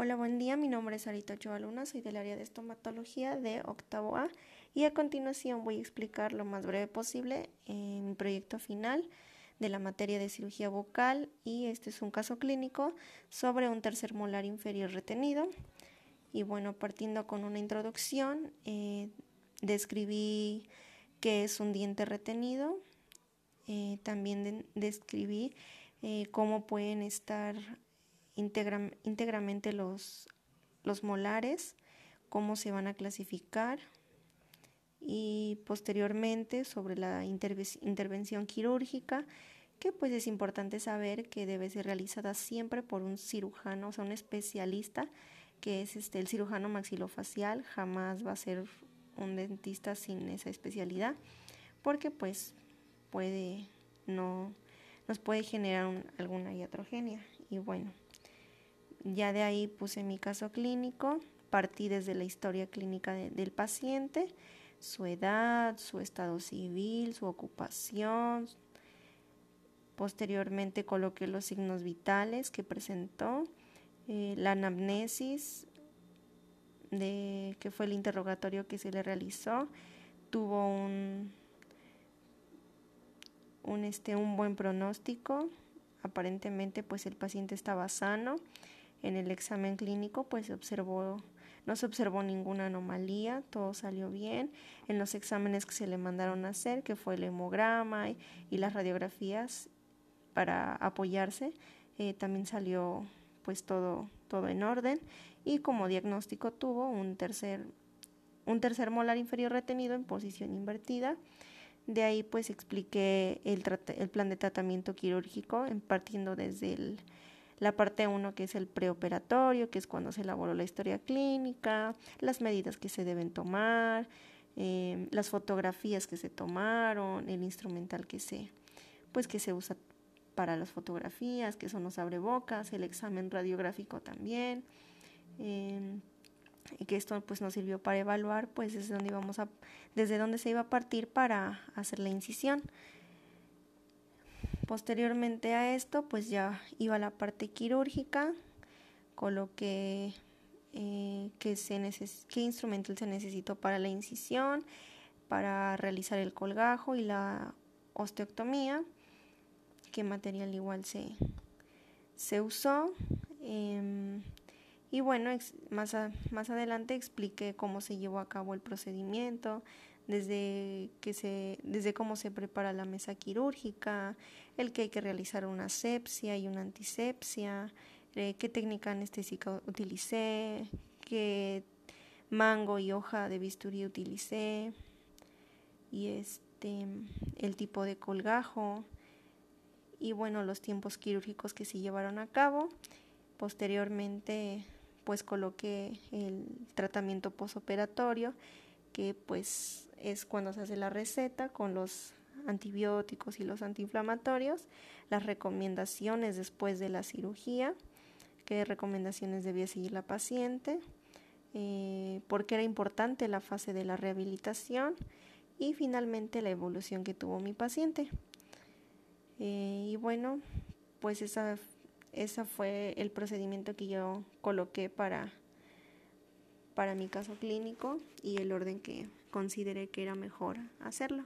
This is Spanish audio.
Hola, buen día. Mi nombre es Sarita Ochoa Luna, soy del área de estomatología de octavo A y a continuación voy a explicar lo más breve posible en mi proyecto final de la materia de cirugía bucal y este es un caso clínico sobre un tercer molar inferior retenido. Y bueno, partiendo con una introducción, eh, describí qué es un diente retenido, eh, también describí eh, cómo pueden estar íntegramente los, los molares, cómo se van a clasificar y posteriormente sobre la intervención quirúrgica, que pues es importante saber que debe ser realizada siempre por un cirujano, o sea, un especialista, que es este, el cirujano maxilofacial, jamás va a ser un dentista sin esa especialidad, porque pues puede no nos puede generar alguna iatrogenia. Y bueno ya de ahí puse mi caso clínico, partí desde la historia clínica del paciente, su edad, su estado civil, su ocupación. Posteriormente coloqué los signos vitales que presentó, eh, la anamnesis, de que fue el interrogatorio que se le realizó, tuvo un, un, este, un buen pronóstico, aparentemente pues el paciente estaba sano en el examen clínico pues se observó, no se observó ninguna anomalía, todo salió bien. En los exámenes que se le mandaron a hacer, que fue el hemograma y, las radiografías para apoyarse, eh, también salió pues todo, todo en orden y como diagnóstico tuvo un tercer, un tercer molar inferior retenido en posición invertida. De ahí pues expliqué el, el plan de tratamiento quirúrgico, partiendo desde el la parte 1 que es el preoperatorio, que es cuando se elaboró la historia clínica, las medidas que se deben tomar, em, las fotografías que se tomaron, el instrumental que se, pues que se usa para las fotografías, que son los abrebocas, el examen radiográfico también. Y que esto pues nos sirvió para evaluar pues desde dónde íbamos a desde dónde se iba a partir para hacer la incisión Posteriormente a esto, pues ya iba la parte quirúrgica, coloqué eh, qué, qué instrumento se necesitó para la incisión, para realizar el colgajo y la osteoctomía, qué material igual se, se usó. Em, y bueno, más, más adelante expliqué cómo se llevó a cabo el procedimiento, desde, que se, desde cómo se prepara la mesa quirúrgica, el que hay que realizar una asepsia y una antisepsia, eh, qué técnica anestésica utilicé, qué mango y hoja de bisturí utilicé, y este, el tipo de colgajo, y bueno, los tiempos quirúrgicos que se llevaron a cabo. Posteriormente, pues coloqué el tratamiento posoperatorio que pues es cuando se hace la receta con los antibióticos y los antiinflamatorios, las recomendaciones después de la cirugía, qué recomendaciones debía seguir la paciente, eh, por qué era importante la fase de la rehabilitación y finalmente la evolución que tuvo mi paciente. Eh, y bueno, pues esa, esa fue el procedimiento que yo coloqué para para mi caso clínico y el orden que consideré que era mejor hacerlo.